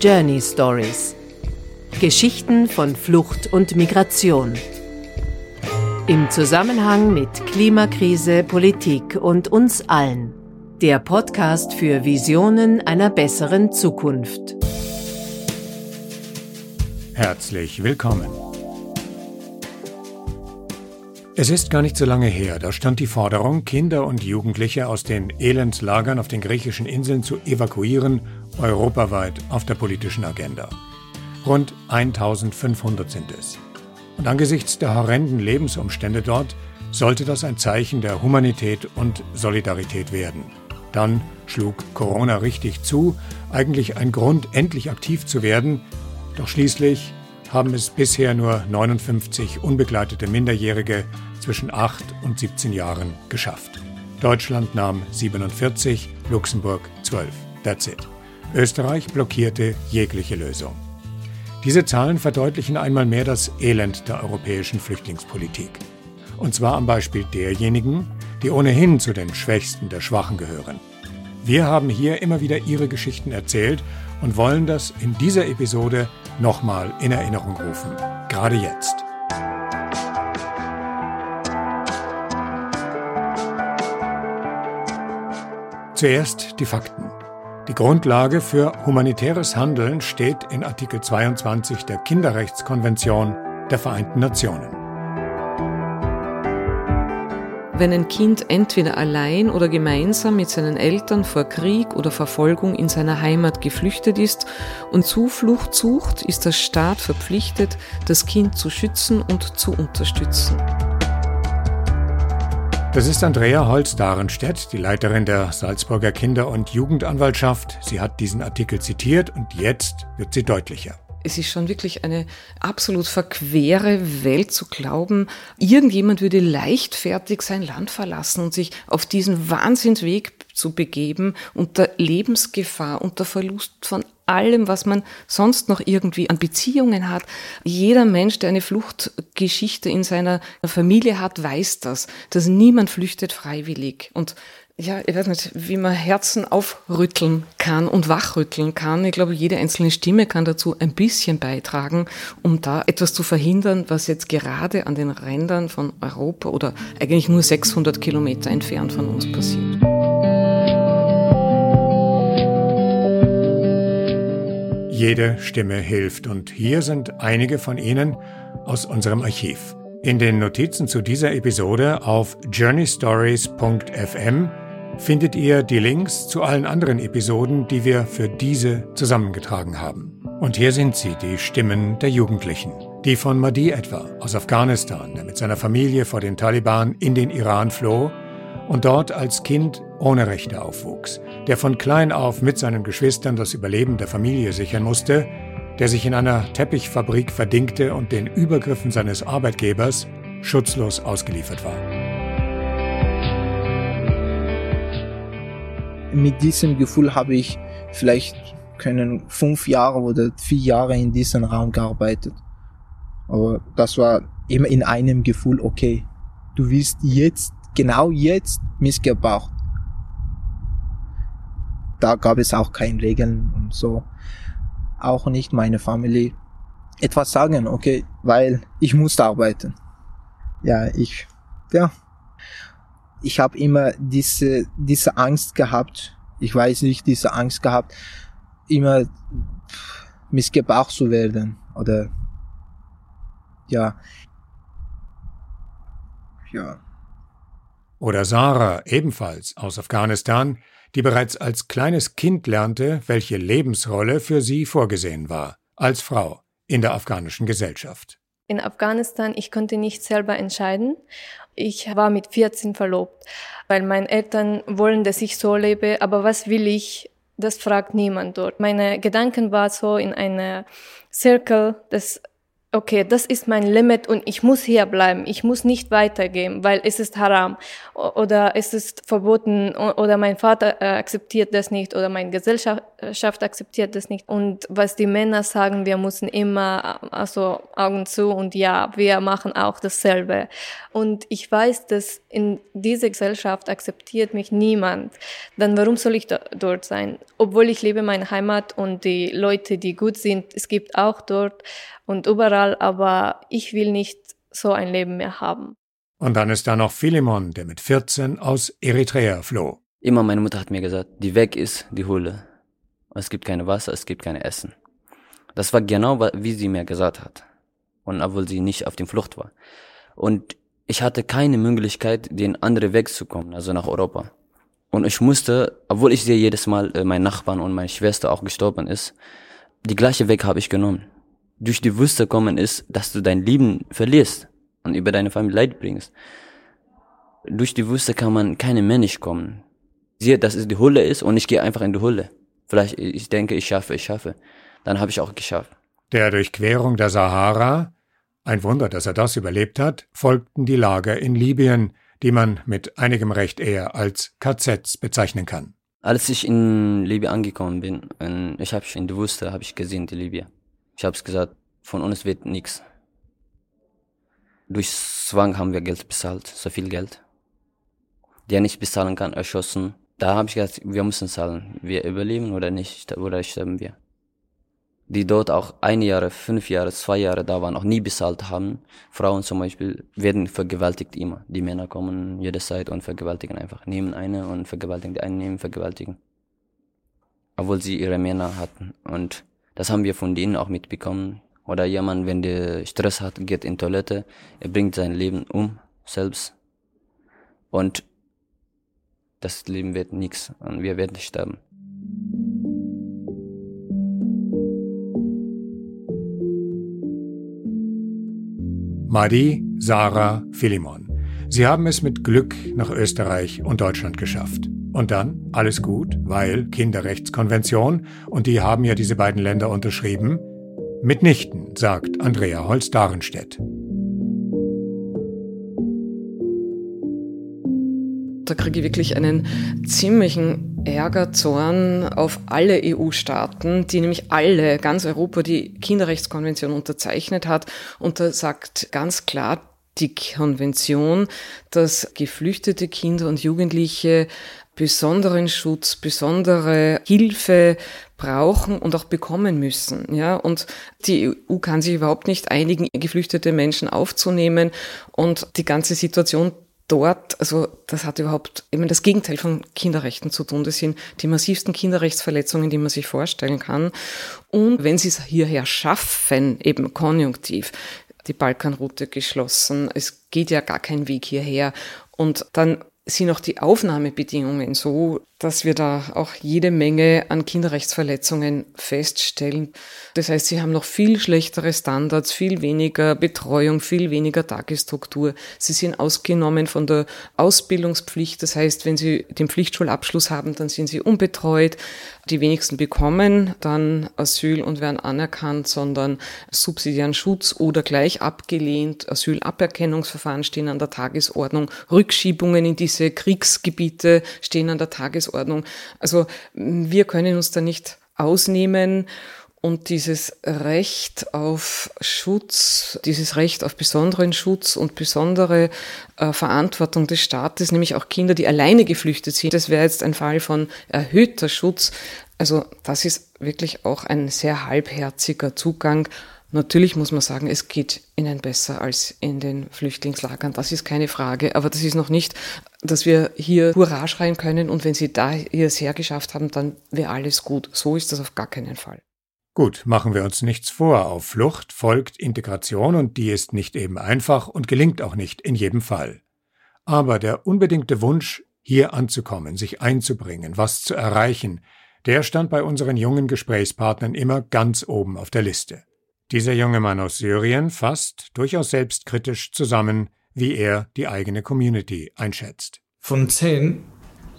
Journey Stories. Geschichten von Flucht und Migration. Im Zusammenhang mit Klimakrise, Politik und uns allen. Der Podcast für Visionen einer besseren Zukunft. Herzlich willkommen. Es ist gar nicht so lange her, da stand die Forderung, Kinder und Jugendliche aus den Elendlagern auf den griechischen Inseln zu evakuieren, europaweit auf der politischen Agenda. Rund 1500 sind es. Und angesichts der horrenden Lebensumstände dort sollte das ein Zeichen der Humanität und Solidarität werden. Dann schlug Corona richtig zu, eigentlich ein Grund, endlich aktiv zu werden, doch schließlich haben es bisher nur 59 unbegleitete Minderjährige zwischen 8 und 17 Jahren geschafft. Deutschland nahm 47, Luxemburg 12. That's it. Österreich blockierte jegliche Lösung. Diese Zahlen verdeutlichen einmal mehr das Elend der europäischen Flüchtlingspolitik. Und zwar am Beispiel derjenigen, die ohnehin zu den Schwächsten der Schwachen gehören. Wir haben hier immer wieder ihre Geschichten erzählt und wollen das in dieser Episode nochmal in Erinnerung rufen. Gerade jetzt. Zuerst die Fakten. Die Grundlage für humanitäres Handeln steht in Artikel 22 der Kinderrechtskonvention der Vereinten Nationen. Wenn ein Kind entweder allein oder gemeinsam mit seinen Eltern vor Krieg oder Verfolgung in seiner Heimat geflüchtet ist und Zuflucht sucht, ist der Staat verpflichtet, das Kind zu schützen und zu unterstützen. Das ist Andrea Holz-Darenstedt, die Leiterin der Salzburger Kinder- und Jugendanwaltschaft. Sie hat diesen Artikel zitiert und jetzt wird sie deutlicher. Es ist schon wirklich eine absolut verquere Welt zu glauben, irgendjemand würde leichtfertig sein Land verlassen und sich auf diesen Wahnsinnsweg zu begeben unter Lebensgefahr, unter Verlust von allem, was man sonst noch irgendwie an Beziehungen hat. Jeder Mensch, der eine Fluchtgeschichte in seiner Familie hat, weiß das, dass niemand flüchtet freiwillig. Und ja, ich weiß nicht, wie man Herzen aufrütteln kann und wachrütteln kann. Ich glaube, jede einzelne Stimme kann dazu ein bisschen beitragen, um da etwas zu verhindern, was jetzt gerade an den Rändern von Europa oder eigentlich nur 600 Kilometer entfernt von uns passiert. Jede Stimme hilft und hier sind einige von Ihnen aus unserem Archiv. In den Notizen zu dieser Episode auf journeystories.fm findet ihr die Links zu allen anderen Episoden, die wir für diese zusammengetragen haben. Und hier sind sie, die Stimmen der Jugendlichen. Die von Mahdi etwa aus Afghanistan, der mit seiner Familie vor den Taliban in den Iran floh und dort als Kind ohne Rechte aufwuchs, der von klein auf mit seinen Geschwistern das Überleben der Familie sichern musste, der sich in einer Teppichfabrik verdingte und den Übergriffen seines Arbeitgebers schutzlos ausgeliefert war. Mit diesem Gefühl habe ich vielleicht können fünf Jahre oder vier Jahre in diesem Raum gearbeitet. Aber das war immer in einem Gefühl, okay, du wirst jetzt genau jetzt missgebraucht. Da gab es auch keine Regeln und so. Auch nicht meine Familie etwas sagen, okay, weil ich musste arbeiten. Ja, ich, ja, ich habe immer diese diese Angst gehabt. Ich weiß nicht, diese Angst gehabt, immer missgebraucht zu werden oder ja, ja. Oder Sarah, ebenfalls aus Afghanistan, die bereits als kleines Kind lernte, welche Lebensrolle für sie vorgesehen war, als Frau in der afghanischen Gesellschaft. In Afghanistan, ich konnte nicht selber entscheiden. Ich war mit 14 verlobt, weil meine Eltern wollen, dass ich so lebe, aber was will ich? Das fragt niemand dort. Meine Gedanken waren so in einer Circle, dass okay, das ist mein Limit und ich muss hier bleiben, ich muss nicht weitergehen, weil es ist haram oder es ist verboten oder mein Vater äh, akzeptiert das nicht oder meine Gesellschaft akzeptiert das nicht. Und was die Männer sagen, wir müssen immer also Augen zu und ja, wir machen auch dasselbe. Und ich weiß, dass in dieser Gesellschaft akzeptiert mich niemand. Dann warum soll ich dort sein? Obwohl ich liebe meine Heimat und die Leute, die gut sind, es gibt auch dort und überall, aber ich will nicht so ein Leben mehr haben. Und dann ist da noch Philemon, der mit 14 aus Eritrea floh. Immer meine Mutter hat mir gesagt, die weg ist, die Höhle. Es gibt keine Wasser, es gibt keine Essen. Das war genau, wie sie mir gesagt hat. Und obwohl sie nicht auf der Flucht war. Und ich hatte keine Möglichkeit, den anderen wegzukommen, also nach Europa. Und ich musste, obwohl ich sehe jedes Mal, äh, mein Nachbarn und meine Schwester auch gestorben ist, die gleiche Weg habe ich genommen durch die Wüste kommen ist, dass du dein Leben verlierst und über deine Familie Leid bringst. Durch die Wüste kann man keine Mensch kommen. Siehe, dass es die Hulle ist und ich gehe einfach in die Hulle. Vielleicht, ich denke, ich schaffe, ich schaffe. Dann habe ich auch geschafft. Der Durchquerung der Sahara, ein Wunder, dass er das überlebt hat, folgten die Lager in Libyen, die man mit einigem Recht eher als KZs bezeichnen kann. Als ich in Libyen angekommen bin, ich habe in der Wüste habe ich gesehen die Libyen. Ich habe es gesagt, von uns wird nichts. Durch Zwang haben wir Geld bezahlt, so viel Geld. Der nicht bezahlen kann, erschossen. Da habe ich gesagt, wir müssen zahlen. Wir überleben oder nicht, oder sterben wir. Die dort auch ein Jahr, fünf Jahre, zwei Jahre da waren, auch nie bezahlt haben. Frauen zum Beispiel werden vergewaltigt immer. Die Männer kommen jederzeit und vergewaltigen einfach. Nehmen eine und vergewaltigen die einen, nehmen, vergewaltigen. Obwohl sie ihre Männer hatten. Und das haben wir von denen auch mitbekommen. Oder jemand, wenn der Stress hat, geht in Toilette, er bringt sein Leben um, selbst. Und das Leben wird nichts und wir werden sterben. Madi, Sarah, Philemon. Sie haben es mit Glück nach Österreich und Deutschland geschafft. Und dann alles gut, weil Kinderrechtskonvention, und die haben ja diese beiden Länder unterschrieben. Mitnichten, sagt Andrea Holz-Darenstedt. Da kriege ich wirklich einen ziemlichen Ärger, Zorn auf alle EU-Staaten, die nämlich alle, ganz Europa, die Kinderrechtskonvention unterzeichnet hat. Und da sagt ganz klar die Konvention, dass geflüchtete Kinder und Jugendliche besonderen Schutz, besondere Hilfe brauchen und auch bekommen müssen. Ja, und die EU kann sich überhaupt nicht einigen, geflüchtete Menschen aufzunehmen und die ganze Situation dort, also das hat überhaupt eben das Gegenteil von Kinderrechten zu tun. Das sind die massivsten Kinderrechtsverletzungen, die man sich vorstellen kann. Und wenn sie es hierher schaffen, eben konjunktiv, die Balkanroute geschlossen, es geht ja gar kein Weg hierher. Und dann sind auch die Aufnahmebedingungen so, dass wir da auch jede Menge an Kinderrechtsverletzungen feststellen. Das heißt, sie haben noch viel schlechtere Standards, viel weniger Betreuung, viel weniger Tagesstruktur. Sie sind ausgenommen von der Ausbildungspflicht. Das heißt, wenn sie den Pflichtschulabschluss haben, dann sind sie unbetreut. Die wenigsten bekommen dann Asyl und werden anerkannt, sondern subsidiären Schutz oder gleich abgelehnt. Asylaberkennungsverfahren stehen an der Tagesordnung. Rückschiebungen in diese Kriegsgebiete stehen an der Tagesordnung. Tagesordnung. Also wir können uns da nicht ausnehmen und dieses Recht auf Schutz, dieses Recht auf besonderen Schutz und besondere äh, Verantwortung des Staates, nämlich auch Kinder, die alleine geflüchtet sind, das wäre jetzt ein Fall von erhöhter Schutz. Also das ist wirklich auch ein sehr halbherziger Zugang Natürlich muss man sagen, es geht ihnen besser als in den Flüchtlingslagern. Das ist keine Frage. Aber das ist noch nicht, dass wir hier Hurra schreien können und wenn sie da es hergeschafft haben, dann wäre alles gut. So ist das auf gar keinen Fall. Gut, machen wir uns nichts vor. Auf Flucht folgt Integration und die ist nicht eben einfach und gelingt auch nicht in jedem Fall. Aber der unbedingte Wunsch, hier anzukommen, sich einzubringen, was zu erreichen, der stand bei unseren jungen Gesprächspartnern immer ganz oben auf der Liste. Dieser junge Mann aus Syrien fasst durchaus selbstkritisch zusammen, wie er die eigene Community einschätzt. Von zehn,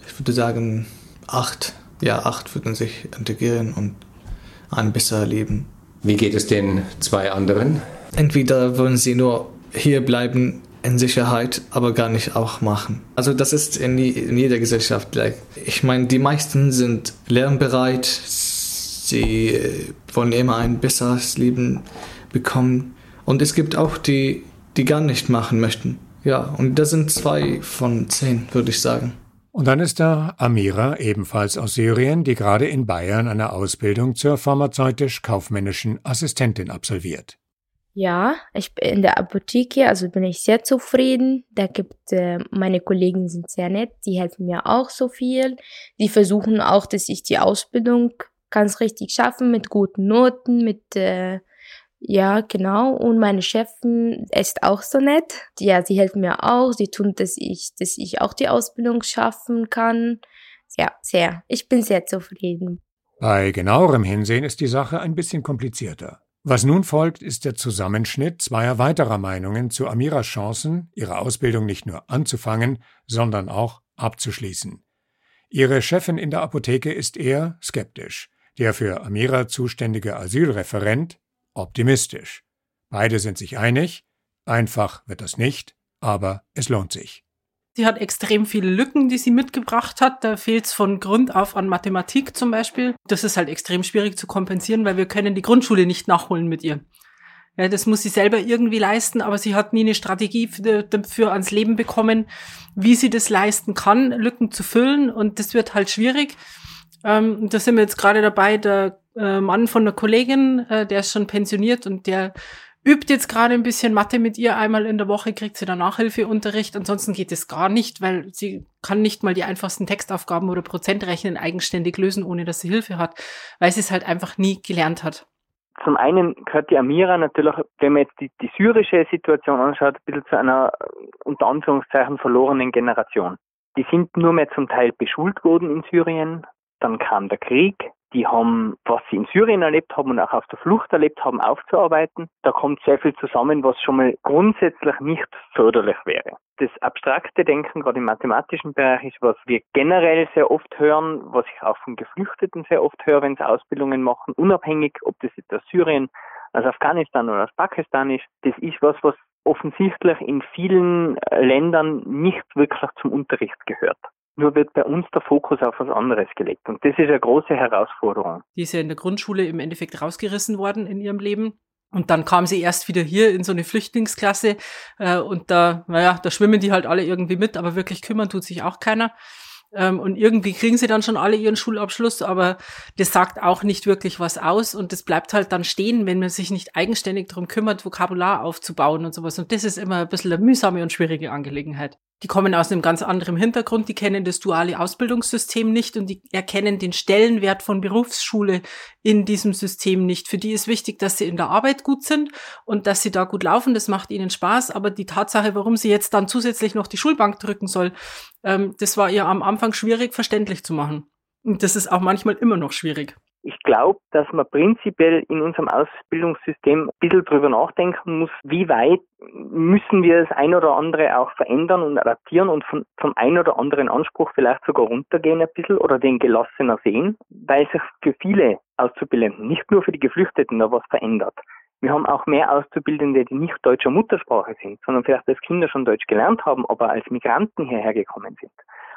ich würde sagen acht, ja acht würden sich integrieren und ein besser leben. Wie geht es den zwei anderen? Entweder wollen sie nur hier bleiben in Sicherheit, aber gar nicht auch machen. Also das ist in, in jeder Gesellschaft gleich. Ich meine, die meisten sind lernbereit, sie äh, wollen immer ein besseres Leben bekommen. Und es gibt auch die, die gar nicht machen möchten. Ja, und das sind zwei von zehn, würde ich sagen. Und dann ist da Amira, ebenfalls aus Syrien, die gerade in Bayern eine Ausbildung zur pharmazeutisch-kaufmännischen Assistentin absolviert. Ja, ich bin in der Apotheke, also bin ich sehr zufrieden. Da gibt äh, meine Kollegen sind sehr nett, die helfen mir auch so viel. Die versuchen auch, dass ich die Ausbildung ganz richtig schaffen mit guten Noten, mit äh, ja, genau. Und meine Chefin ist auch so nett. Ja, sie helfen mir auch. Sie tun, dass ich, dass ich auch die Ausbildung schaffen kann. Ja, sehr. Ich bin sehr zufrieden. Bei genauerem Hinsehen ist die Sache ein bisschen komplizierter. Was nun folgt, ist der Zusammenschnitt zweier weiterer Meinungen zu Amiras Chancen, ihre Ausbildung nicht nur anzufangen, sondern auch abzuschließen. Ihre Chefin in der Apotheke ist eher skeptisch. Der für Amira zuständige Asylreferent optimistisch. Beide sind sich einig, einfach wird das nicht, aber es lohnt sich. Sie hat extrem viele Lücken, die sie mitgebracht hat. Da fehlt es von Grund auf an Mathematik zum Beispiel. Das ist halt extrem schwierig zu kompensieren, weil wir können die Grundschule nicht nachholen mit ihr. Ja, das muss sie selber irgendwie leisten, aber sie hat nie eine Strategie dafür ans Leben bekommen, wie sie das leisten kann, Lücken zu füllen. Und das wird halt schwierig. Ähm, da sind wir jetzt gerade dabei, der äh, Mann von der Kollegin, äh, der ist schon pensioniert und der übt jetzt gerade ein bisschen Mathe mit ihr. Einmal in der Woche kriegt sie dann Nachhilfeunterricht. Ansonsten geht es gar nicht, weil sie kann nicht mal die einfachsten Textaufgaben oder Prozentrechnen eigenständig lösen, ohne dass sie Hilfe hat, weil sie es halt einfach nie gelernt hat. Zum einen gehört die Amira natürlich, wenn man jetzt die, die syrische Situation anschaut, ein bisschen zu einer unter Anführungszeichen verlorenen Generation. Die sind nur mehr zum Teil beschult worden in Syrien. Dann kam der Krieg, die haben, was sie in Syrien erlebt haben und auch auf der Flucht erlebt haben, aufzuarbeiten. Da kommt sehr viel zusammen, was schon mal grundsätzlich nicht förderlich wäre. Das abstrakte Denken, gerade im mathematischen Bereich, ist, was wir generell sehr oft hören, was ich auch von Geflüchteten sehr oft höre, wenn sie Ausbildungen machen, unabhängig, ob das jetzt aus Syrien, aus Afghanistan oder aus Pakistan ist. Das ist was, was offensichtlich in vielen Ländern nicht wirklich zum Unterricht gehört. Nur wird bei uns der Fokus auf was anderes gelegt. Und das ist eine große Herausforderung. Die ist ja in der Grundschule im Endeffekt rausgerissen worden in ihrem Leben. Und dann kam sie erst wieder hier in so eine Flüchtlingsklasse. Äh, und da, naja, da schwimmen die halt alle irgendwie mit, aber wirklich kümmern tut sich auch keiner. Ähm, und irgendwie kriegen sie dann schon alle ihren Schulabschluss, aber das sagt auch nicht wirklich was aus und das bleibt halt dann stehen, wenn man sich nicht eigenständig darum kümmert, Vokabular aufzubauen und sowas. Und das ist immer ein bisschen eine mühsame und schwierige Angelegenheit. Die kommen aus einem ganz anderen Hintergrund, die kennen das duale Ausbildungssystem nicht und die erkennen den Stellenwert von Berufsschule in diesem System nicht. Für die ist wichtig, dass sie in der Arbeit gut sind und dass sie da gut laufen, das macht ihnen Spaß, aber die Tatsache, warum sie jetzt dann zusätzlich noch die Schulbank drücken soll, ähm, das war ihr am Anfang schwierig verständlich zu machen. Und das ist auch manchmal immer noch schwierig. Ich glaube, dass man prinzipiell in unserem Ausbildungssystem ein bisschen drüber nachdenken muss, wie weit müssen wir das ein oder andere auch verändern und adaptieren und von, vom ein oder anderen Anspruch vielleicht sogar runtergehen ein bisschen oder den gelassener sehen, weil sich für viele Auszubildenden, nicht nur für die Geflüchteten, da was verändert. Wir haben auch mehr Auszubildende, die nicht deutscher Muttersprache sind, sondern vielleicht als Kinder schon Deutsch gelernt haben, aber als Migranten hierher gekommen sind.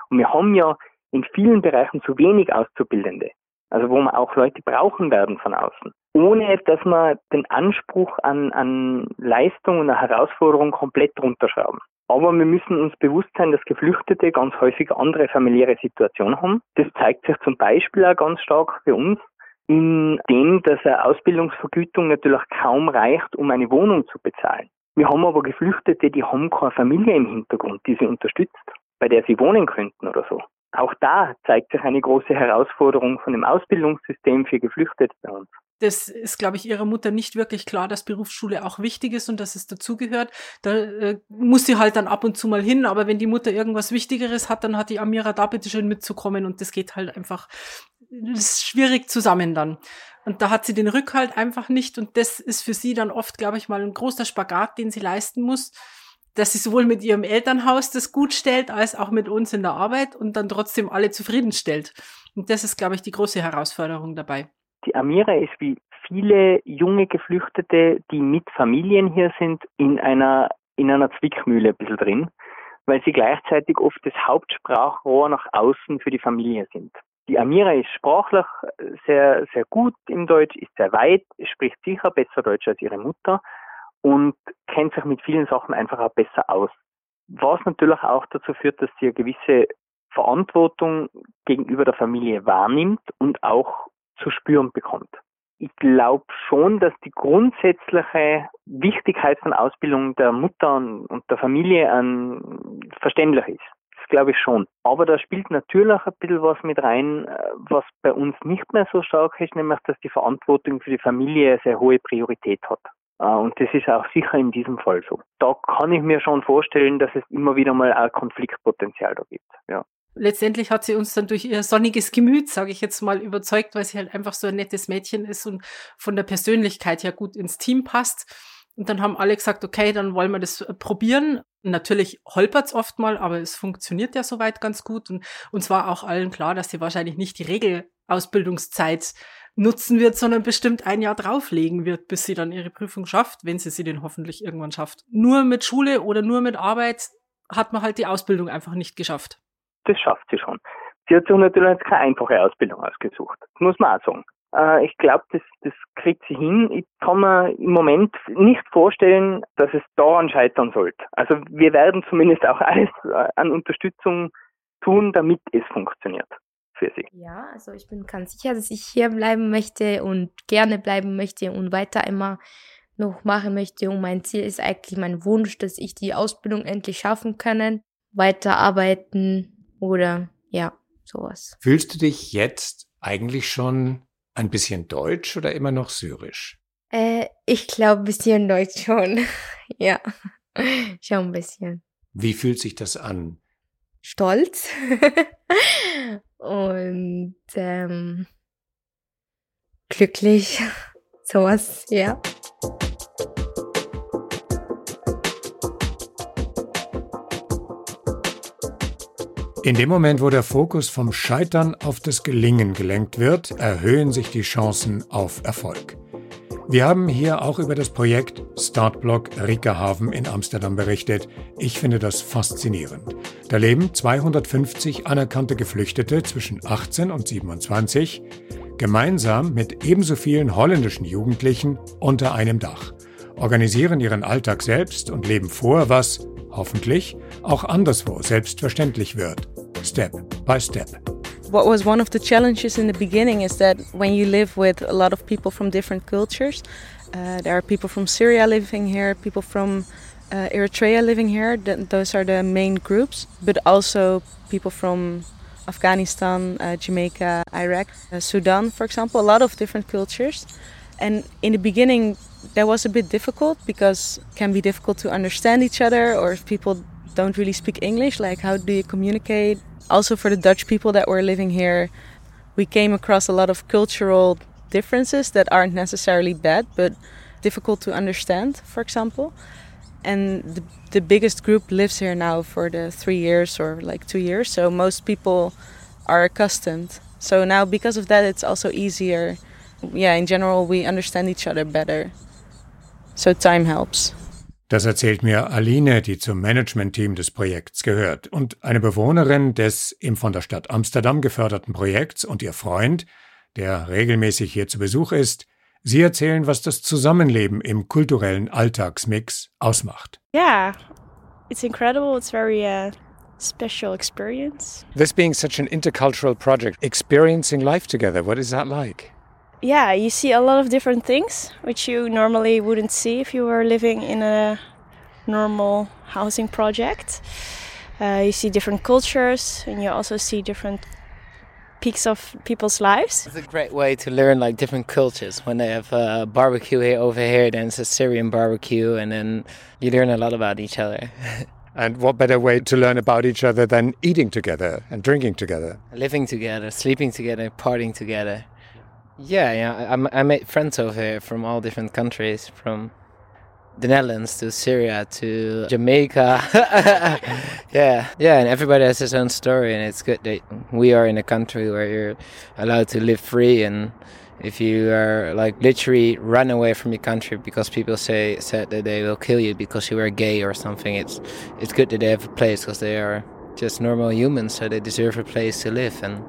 Und wir haben ja in vielen Bereichen zu wenig Auszubildende also wo man auch Leute brauchen werden von außen, ohne dass man den Anspruch an, an Leistung und Herausforderung komplett runterschrauben. Aber wir müssen uns bewusst sein, dass Geflüchtete ganz häufig andere familiäre Situationen haben. Das zeigt sich zum Beispiel auch ganz stark für uns in dem, dass eine Ausbildungsvergütung natürlich kaum reicht, um eine Wohnung zu bezahlen. Wir haben aber Geflüchtete, die haben keine Familie im Hintergrund, die sie unterstützt, bei der sie wohnen könnten oder so. Auch da zeigt sich eine große Herausforderung von dem Ausbildungssystem für Geflüchtete bei uns. Das ist, glaube ich, ihrer Mutter nicht wirklich klar, dass Berufsschule auch wichtig ist und dass es dazugehört. Da äh, muss sie halt dann ab und zu mal hin, aber wenn die Mutter irgendwas Wichtigeres hat, dann hat die Amira da bitte schön mitzukommen und das geht halt einfach, ist schwierig zusammen dann. Und da hat sie den Rückhalt einfach nicht und das ist für sie dann oft, glaube ich, mal ein großer Spagat, den sie leisten muss dass sie sowohl mit ihrem Elternhaus das gut stellt, als auch mit uns in der Arbeit und dann trotzdem alle zufriedenstellt. Und das ist, glaube ich, die große Herausforderung dabei. Die Amira ist wie viele junge Geflüchtete, die mit Familien hier sind, in einer, in einer Zwickmühle ein bisschen drin, weil sie gleichzeitig oft das Hauptsprachrohr nach außen für die Familie sind. Die Amira ist sprachlich sehr, sehr gut im Deutsch, ist sehr weit, spricht sicher besser Deutsch als ihre Mutter und kennt sich mit vielen Sachen einfach auch besser aus. Was natürlich auch dazu führt, dass sie eine gewisse Verantwortung gegenüber der Familie wahrnimmt und auch zu spüren bekommt. Ich glaube schon, dass die grundsätzliche Wichtigkeit von Ausbildung der Mutter und der Familie an verständlich ist. Das glaube ich schon. Aber da spielt natürlich ein bisschen was mit rein, was bei uns nicht mehr so stark ist, nämlich dass die Verantwortung für die Familie eine sehr hohe Priorität hat. Äh, und das ist auch sicher in diesem Fall so. Da kann ich mir schon vorstellen, dass es immer wieder mal ein Konfliktpotenzial da gibt. Ja letztendlich hat sie uns dann durch ihr sonniges Gemüt, sage ich jetzt mal, überzeugt, weil sie halt einfach so ein nettes Mädchen ist und von der Persönlichkeit her gut ins Team passt. Und dann haben alle gesagt, okay, dann wollen wir das äh, probieren. Natürlich holpert's oft mal, aber es funktioniert ja soweit ganz gut. Und uns war auch allen klar, dass sie wahrscheinlich nicht die Regelausbildungszeit nutzen wird, sondern bestimmt ein Jahr drauflegen wird, bis sie dann ihre Prüfung schafft, wenn sie sie denn hoffentlich irgendwann schafft. Nur mit Schule oder nur mit Arbeit hat man halt die Ausbildung einfach nicht geschafft das schafft sie schon. Sie hat sich natürlich keine einfache Ausbildung ausgesucht. Das muss man auch sagen. Äh, ich glaube, das, das kriegt sie hin. Ich kann mir im Moment nicht vorstellen, dass es daran scheitern sollte. Also wir werden zumindest auch alles äh, an Unterstützung tun, damit es funktioniert für sie. Ja, also ich bin ganz sicher, dass ich hier bleiben möchte und gerne bleiben möchte und weiter immer noch machen möchte. Und mein Ziel ist eigentlich mein Wunsch, dass ich die Ausbildung endlich schaffen kann, weiterarbeiten oder ja, sowas. Fühlst du dich jetzt eigentlich schon ein bisschen deutsch oder immer noch syrisch? Äh, ich glaube ein bisschen deutsch schon. ja, schon ein bisschen. Wie fühlt sich das an? Stolz und ähm, glücklich, sowas, ja. In dem Moment, wo der Fokus vom Scheitern auf das Gelingen gelenkt wird, erhöhen sich die Chancen auf Erfolg. Wir haben hier auch über das Projekt Startblock Rickerhaven in Amsterdam berichtet. Ich finde das faszinierend. Da leben 250 anerkannte Geflüchtete zwischen 18 und 27 gemeinsam mit ebenso vielen holländischen Jugendlichen unter einem Dach, organisieren ihren Alltag selbst und leben vor, was hoffentlich auch anderswo selbstverständlich wird, step by step. What was one of the challenges in the beginning is that when you live with a lot of people from different cultures, uh, there are people from Syria living here, people from uh, Eritrea living here, th those are the main groups, but also people from Afghanistan, uh, Jamaica, Iraq, uh, Sudan, for example, a lot of different cultures. And in the beginning, that was a bit difficult because it can be difficult to understand each other or if people don't really speak English, like how do you communicate? Also for the Dutch people that were living here, we came across a lot of cultural differences that aren't necessarily bad, but difficult to understand, for example. And the, the biggest group lives here now for the three years or like two years, so most people are accustomed. So now, because of that, it's also easier. Yeah, in general, we understand each other better. So time helps. Das erzählt mir Aline, die zum Managementteam des Projekts gehört und eine Bewohnerin des im von der Stadt Amsterdam geförderten Projekts und ihr Freund, der regelmäßig hier zu Besuch ist. Sie erzählen, was das Zusammenleben im kulturellen Alltagsmix ausmacht. Yeah, it's incredible. It's very uh, special experience. This being such an intercultural project, experiencing life together, what is that like? Yeah, you see a lot of different things which you normally wouldn't see if you were living in a normal housing project. Uh, you see different cultures and you also see different peaks of people's lives. It's a great way to learn like different cultures. When they have a barbecue here over here, then it's a Syrian barbecue, and then you learn a lot about each other. and what better way to learn about each other than eating together and drinking together? Living together, sleeping together, partying together. Yeah, yeah. I, I made friends over here from all different countries, from the Netherlands to Syria to Jamaica. yeah, yeah, and everybody has his own story, and it's good that we are in a country where you're allowed to live free and if you are like literally run away from your country because people say said that they will kill you because you are gay or something, it's it's good that they have a place because they are just normal humans, so they deserve a place to live and.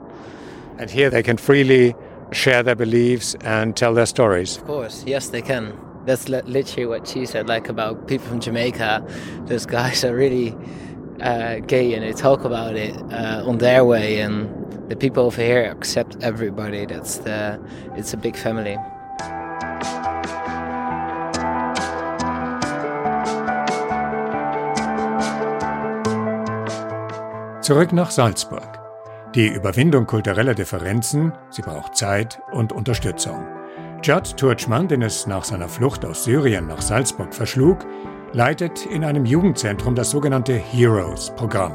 And here they can freely share their beliefs and tell their stories. Of course, yes, they can. That's literally what she said, like about people from Jamaica. Those guys are really uh, gay and they talk about it uh, on their way, and the people over here accept everybody. That's the, it's a big family. Zurück nach Salzburg. Die Überwindung kultureller Differenzen, sie braucht Zeit und Unterstützung. Judd Turchman, den es nach seiner Flucht aus Syrien nach Salzburg verschlug, leitet in einem Jugendzentrum das sogenannte Heroes-Programm.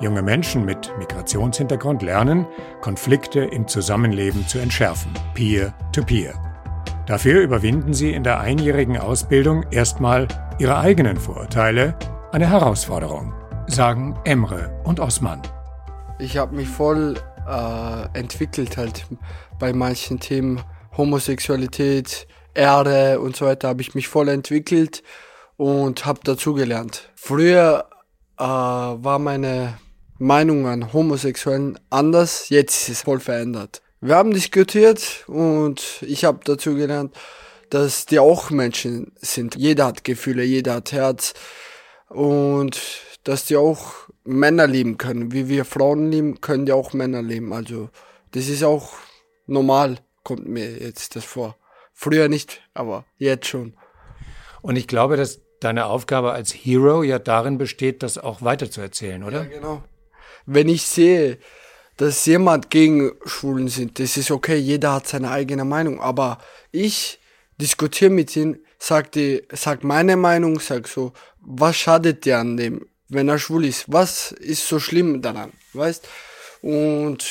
Junge Menschen mit Migrationshintergrund lernen, Konflikte im Zusammenleben zu entschärfen, peer-to-peer. -peer. Dafür überwinden sie in der einjährigen Ausbildung erstmal ihre eigenen Vorurteile, eine Herausforderung, sagen Emre und Osman. Ich habe mich voll äh, entwickelt halt bei manchen Themen. Homosexualität, Erde und so weiter habe ich mich voll entwickelt und habe dazugelernt. Früher äh, war meine Meinung an Homosexuellen anders, jetzt ist es voll verändert. Wir haben diskutiert und ich habe dazu gelernt, dass die auch Menschen sind. Jeder hat Gefühle, jeder hat Herz und dass die auch Männer lieben können. Wie wir Frauen lieben, können die auch Männer lieben. Also das ist auch normal, kommt mir jetzt das vor. Früher nicht, aber jetzt schon. Und ich glaube, dass deine Aufgabe als Hero ja darin besteht, das auch weiterzuerzählen, oder? Ja, genau. Wenn ich sehe, dass jemand gegen Schwulen sind, das ist okay, jeder hat seine eigene Meinung, aber ich diskutiere mit ihm, sag, die, sag meine Meinung, sag so, was schadet dir an dem? Wenn er schwul ist. Was ist so schlimm daran, weißt? Und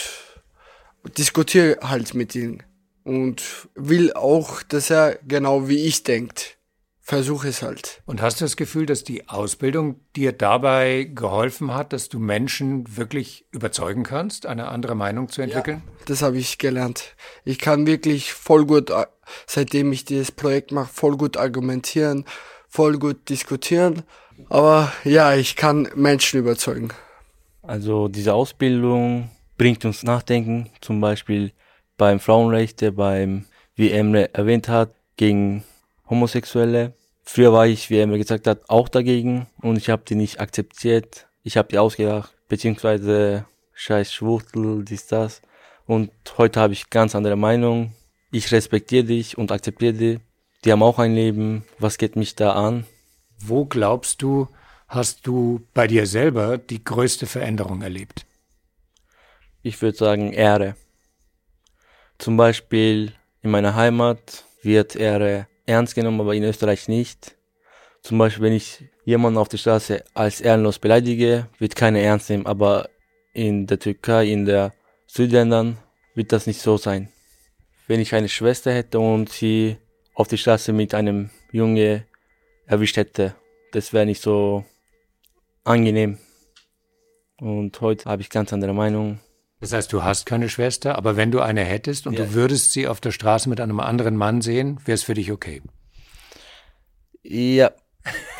diskutiere halt mit ihm und will auch, dass er genau wie ich denkt. Versuche es halt. Und hast du das Gefühl, dass die Ausbildung dir dabei geholfen hat, dass du Menschen wirklich überzeugen kannst, eine andere Meinung zu entwickeln? Ja, das habe ich gelernt. Ich kann wirklich voll gut, äh, seitdem ich dieses Projekt mache, voll gut argumentieren, voll gut diskutieren aber ja, ich kann Menschen überzeugen. Also diese Ausbildung bringt uns nachdenken, zum Beispiel beim Frauenrechte, beim, wie Emre erwähnt hat, gegen Homosexuelle. Früher war ich, wie Emre gesagt hat, auch dagegen und ich habe die nicht akzeptiert. Ich habe die ausgedacht, beziehungsweise scheiß Schwuchtel, dies, das. Und heute habe ich ganz andere Meinung. Ich respektiere dich und akzeptiere die. Die haben auch ein Leben. Was geht mich da an? Wo glaubst du, hast du bei dir selber die größte Veränderung erlebt? Ich würde sagen Ehre. Zum Beispiel in meiner Heimat wird Ehre ernst genommen, aber in Österreich nicht. Zum Beispiel, wenn ich jemanden auf der Straße als ehrenlos beleidige, wird keiner ernst nehmen, aber in der Türkei, in der Südländern wird das nicht so sein. Wenn ich eine Schwester hätte und sie auf der Straße mit einem Junge erwischt hätte. Das wäre nicht so angenehm. Und heute habe ich ganz andere Meinung. Das heißt, du hast keine Schwester, aber wenn du eine hättest und ja. du würdest sie auf der Straße mit einem anderen Mann sehen, wäre es für dich okay? Ja.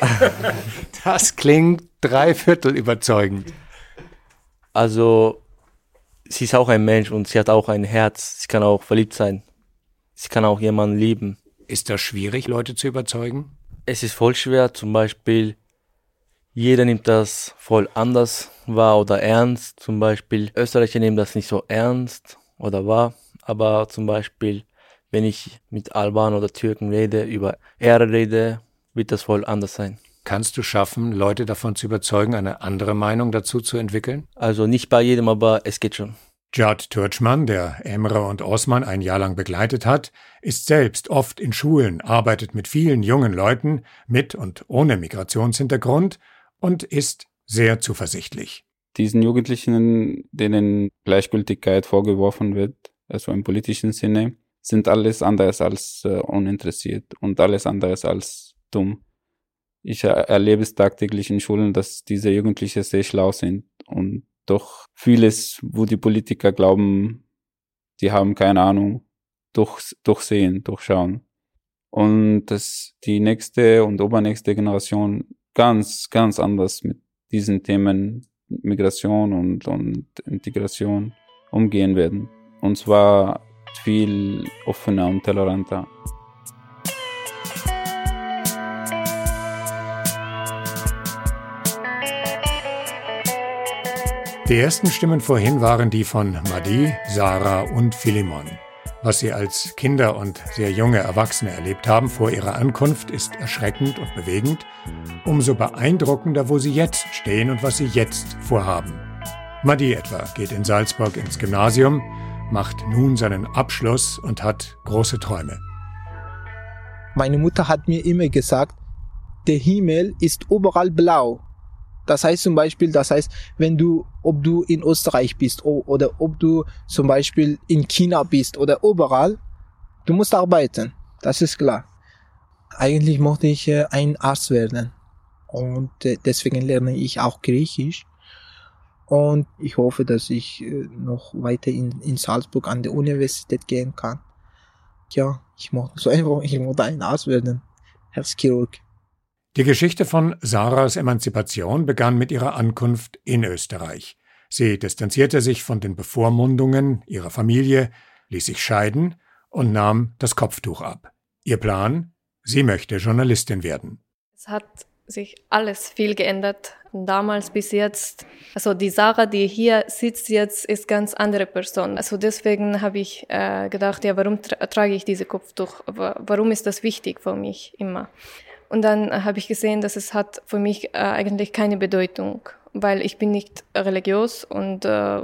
das klingt dreiviertel überzeugend. Also, sie ist auch ein Mensch und sie hat auch ein Herz. Sie kann auch verliebt sein. Sie kann auch jemanden lieben. Ist das schwierig, Leute zu überzeugen? Es ist voll schwer, zum Beispiel, jeder nimmt das voll anders wahr oder ernst. Zum Beispiel, Österreicher nehmen das nicht so ernst oder wahr, aber zum Beispiel, wenn ich mit Albanern oder Türken rede, über Ehre rede, wird das voll anders sein. Kannst du schaffen, Leute davon zu überzeugen, eine andere Meinung dazu zu entwickeln? Also nicht bei jedem, aber es geht schon. Judd Turchman, der Emre und Osman ein Jahr lang begleitet hat, ist selbst oft in Schulen, arbeitet mit vielen jungen Leuten mit und ohne Migrationshintergrund und ist sehr zuversichtlich. Diesen Jugendlichen, denen Gleichgültigkeit vorgeworfen wird, also im politischen Sinne, sind alles anderes als äh, uninteressiert und alles anderes als dumm. Ich er erlebe es tagtäglich in Schulen, dass diese Jugendlichen sehr schlau sind und doch vieles, wo die Politiker glauben, die haben keine Ahnung, durch, durchsehen, durchschauen. Und dass die nächste und übernächste Generation ganz, ganz anders mit diesen Themen Migration und, und Integration umgehen werden. Und zwar viel offener und toleranter. Die ersten Stimmen vorhin waren die von Madi, Sarah und Philemon. Was sie als Kinder und sehr junge Erwachsene erlebt haben vor ihrer Ankunft, ist erschreckend und bewegend. Umso beeindruckender, wo sie jetzt stehen und was sie jetzt vorhaben. Madi etwa geht in Salzburg ins Gymnasium, macht nun seinen Abschluss und hat große Träume. Meine Mutter hat mir immer gesagt, der Himmel ist überall blau. Das heißt zum Beispiel, das heißt, wenn du, ob du in Österreich bist oder ob du zum Beispiel in China bist oder überall, du musst arbeiten. Das ist klar. Eigentlich möchte ich äh, ein Arzt werden. Und äh, deswegen lerne ich auch Griechisch. Und ich hoffe, dass ich äh, noch weiter in, in Salzburg an der Universität gehen kann. Ja, ich möchte so einfach, ich möchte ein Arzt werden. Herzchirurg. Die Geschichte von Sarahs Emanzipation begann mit ihrer Ankunft in Österreich. Sie distanzierte sich von den Bevormundungen ihrer Familie, ließ sich scheiden und nahm das Kopftuch ab. Ihr Plan? Sie möchte Journalistin werden. Es hat sich alles viel geändert, von damals bis jetzt. Also die Sarah, die hier sitzt jetzt, ist ganz andere Person. Also deswegen habe ich äh, gedacht, ja, warum tra trage ich diese Kopftuch? Warum ist das wichtig für mich immer? Und dann habe ich gesehen, dass es hat für mich äh, eigentlich keine Bedeutung, weil ich bin nicht religiös und äh,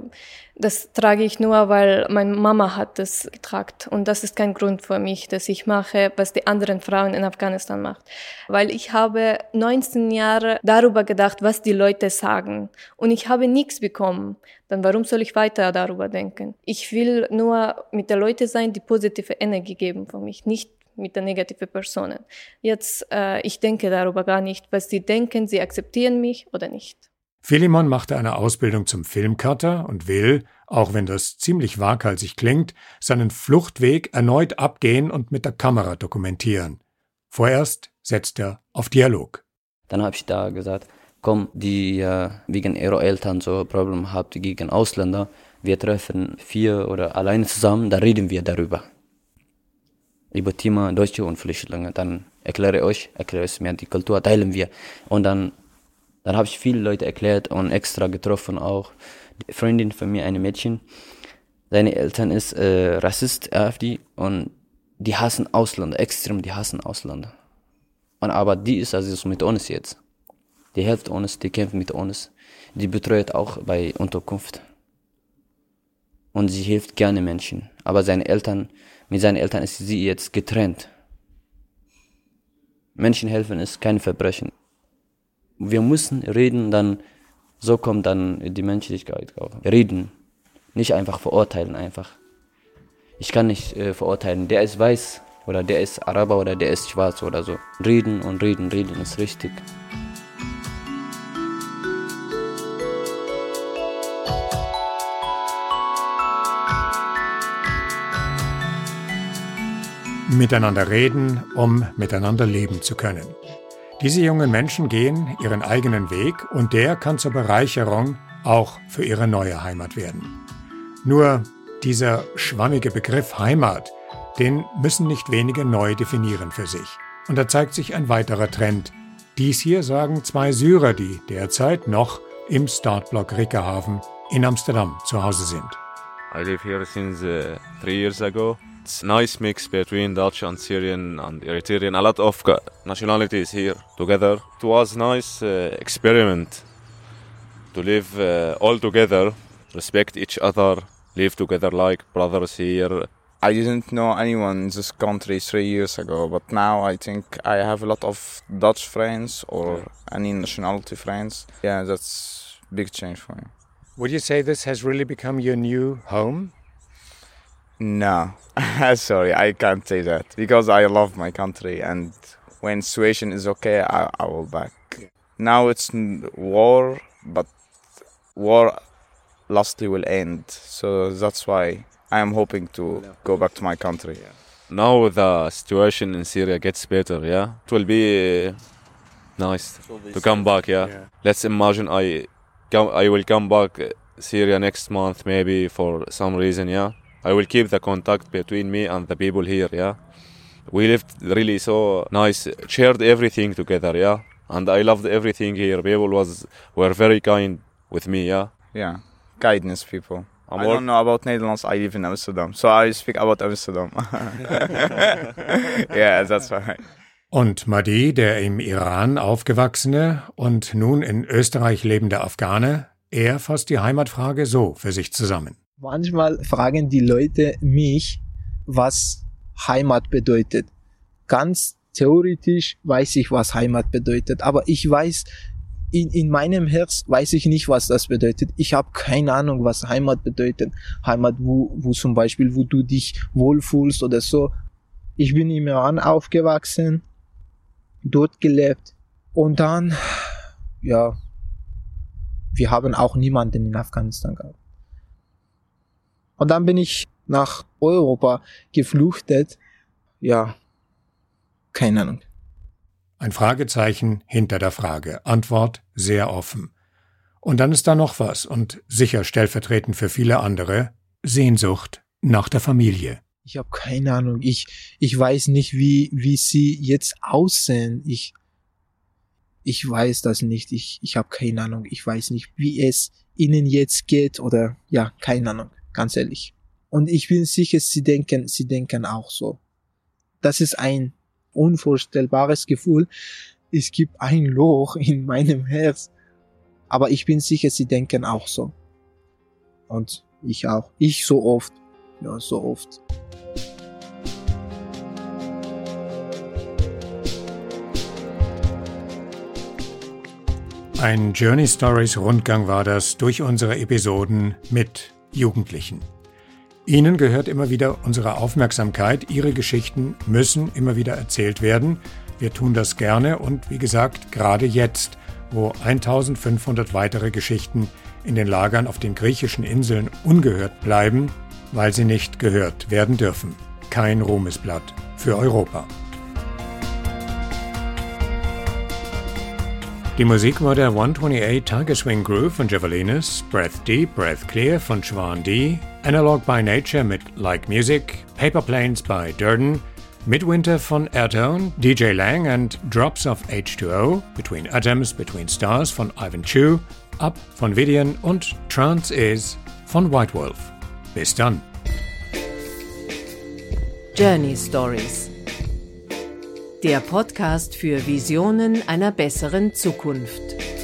das trage ich nur, weil meine Mama hat das getragen. Und das ist kein Grund für mich, dass ich mache, was die anderen Frauen in Afghanistan macht. Weil ich habe 19 Jahre darüber gedacht, was die Leute sagen. Und ich habe nichts bekommen. Dann warum soll ich weiter darüber denken? Ich will nur mit den Leuten sein, die positive Energie geben für mich, nicht mit den negativen Personen. Jetzt, äh, ich denke darüber gar nicht, was sie denken, sie akzeptieren mich oder nicht. Philemon machte eine Ausbildung zum Filmcutter und will, auch wenn das ziemlich waghalsig klingt, seinen Fluchtweg erneut abgehen und mit der Kamera dokumentieren. Vorerst setzt er auf Dialog. Dann habe ich da gesagt, komm, die äh, wegen ihrer Eltern so Probleme habt gegen Ausländer, wir treffen vier oder alleine zusammen, da reden wir darüber über Thema Deutsche und Flüchtlinge. Dann erkläre ich euch, erkläre ich mir die Kultur, teilen wir. Und dann, dann habe ich viele Leute erklärt und extra getroffen auch. Die Freundin von mir, eine Mädchen, seine Eltern ist äh, Rassist, AfD, und die hassen Ausländer, extrem, die hassen Ausländer. Und aber die ist also mit uns jetzt. Die hilft uns, die kämpft mit uns. Die betreut auch bei Unterkunft. Und sie hilft gerne Menschen. Aber seine Eltern, mit seinen Eltern ist sie jetzt getrennt. Menschen helfen ist kein Verbrechen. Wir müssen reden, dann so kommt dann die Menschlichkeit. Reden, nicht einfach verurteilen einfach. Ich kann nicht äh, verurteilen, der ist weiß oder der ist Araber oder der ist schwarz oder so. Reden und reden, reden ist richtig. Miteinander reden, um miteinander leben zu können. Diese jungen Menschen gehen ihren eigenen Weg und der kann zur Bereicherung auch für ihre neue Heimat werden. Nur dieser schwammige Begriff Heimat, den müssen nicht wenige neu definieren für sich. Und da zeigt sich ein weiterer Trend. Dies hier sagen zwei Syrer, die derzeit noch im Startblock Rickerhafen in Amsterdam zu Hause sind. I live here since three years ago. It's a nice mix between Dutch and Syrian and Eritrean. A lot of nationalities here together. It was a nice uh, experiment to live uh, all together, respect each other, live together like brothers here. I didn't know anyone in this country three years ago, but now I think I have a lot of Dutch friends or any nationality friends. Yeah, that's big change for me. Would you say this has really become your new home? No, sorry, I can't say that because I love my country, and when situation is okay, I, I will back. Now it's war, but war lastly will end, so that's why I am hoping to go back to my country. Now the situation in Syria gets better, yeah? It will be uh, nice to come back, yeah? Let's imagine I, come, I will come back uh, Syria next month maybe for some reason, yeah? I will keep the contact between me and the people here, yeah? We lived really so nice, shared everything together, yeah? And I loved everything here. People was were very kind with me, yeah? Yeah, kindness people. I'm I work- don't know about Netherlands. I live in Amsterdam, so I speak about Amsterdam. yeah, that's right. Und Mahdi, der im Iran aufgewachsene und nun in Österreich lebende Afghane, er fasst die Heimatfrage so für sich zusammen. Manchmal fragen die Leute mich, was Heimat bedeutet. Ganz theoretisch weiß ich, was Heimat bedeutet, aber ich weiß, in, in meinem Herz weiß ich nicht, was das bedeutet. Ich habe keine Ahnung, was Heimat bedeutet. Heimat, wo, wo zum Beispiel, wo du dich wohlfühlst oder so. Ich bin im Iran aufgewachsen, dort gelebt und dann, ja, wir haben auch niemanden in Afghanistan gehabt. Und dann bin ich nach Europa geflüchtet. Ja, keine Ahnung. Ein Fragezeichen hinter der Frage. Antwort sehr offen. Und dann ist da noch was und sicher stellvertretend für viele andere Sehnsucht nach der Familie. Ich habe keine Ahnung. Ich, ich weiß nicht, wie, wie sie jetzt aussehen. Ich, ich weiß das nicht. Ich, ich habe keine Ahnung. Ich weiß nicht, wie es ihnen jetzt geht oder ja, keine Ahnung. Ganz ehrlich. Und ich bin sicher, sie denken, sie denken auch so. Das ist ein unvorstellbares Gefühl. Es gibt ein Loch in meinem Herz. Aber ich bin sicher, sie denken auch so. Und ich auch. Ich so oft. Ja, so oft. Ein Journey Stories Rundgang war das durch unsere Episoden mit Jugendlichen. Ihnen gehört immer wieder unsere Aufmerksamkeit. Ihre Geschichten müssen immer wieder erzählt werden. Wir tun das gerne und wie gesagt, gerade jetzt, wo 1500 weitere Geschichten in den Lagern auf den griechischen Inseln ungehört bleiben, weil sie nicht gehört werden dürfen. Kein Ruhmesblatt für Europa. Die Musik war der 128 Tiger Swing Groove von Javelinas, Breath Deep, Breath Clear von Schwan D, Analog by Nature mit Like Music, Paper Planes by Durden, Midwinter von Airtone, DJ Lang and Drops of H2O, Between Atoms, Between Stars von Ivan Chu, Up von Vidian und Trance Is von White Wolf. Bis dann. Journey Stories. Der Podcast für Visionen einer besseren Zukunft.